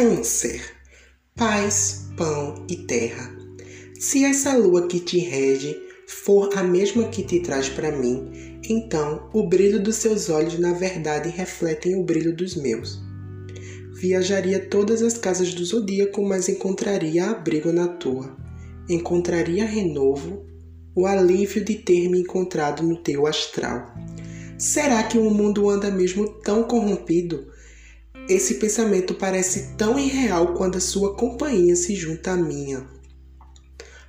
Câncer, paz, pão e terra. Se essa lua que te rege for a mesma que te traz para mim, então o brilho dos seus olhos na verdade refletem o brilho dos meus. Viajaria todas as casas do zodíaco, mas encontraria abrigo na tua. Encontraria renovo, o alívio de ter me encontrado no teu astral. Será que o mundo anda mesmo tão corrompido? Esse pensamento parece tão irreal quando a sua companhia se junta à minha.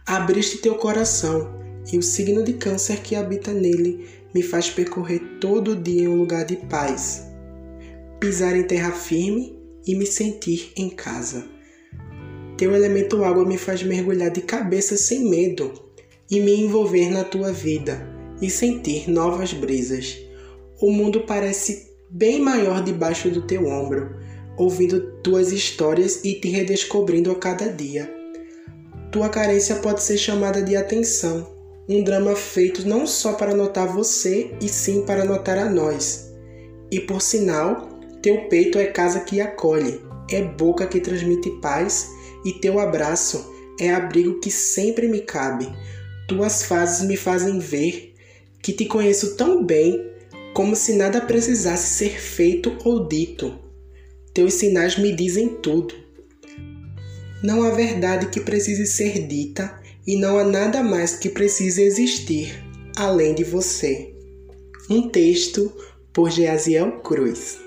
Abriste teu coração e o signo de Câncer que habita nele me faz percorrer todo o dia em um lugar de paz, pisar em terra firme e me sentir em casa. Teu elemento água me faz mergulhar de cabeça sem medo e me envolver na tua vida e sentir novas brisas. O mundo parece bem maior debaixo do teu ombro, ouvindo tuas histórias e te redescobrindo a cada dia. Tua carência pode ser chamada de atenção, um drama feito não só para notar você, e sim para notar a nós. E por sinal, teu peito é casa que acolhe, é boca que transmite paz, e teu abraço é abrigo que sempre me cabe. Tuas fases me fazem ver que te conheço tão bem como se nada precisasse ser feito ou dito. Teus sinais me dizem tudo. Não há verdade que precise ser dita e não há nada mais que precise existir além de você. Um texto por Geaziel Cruz.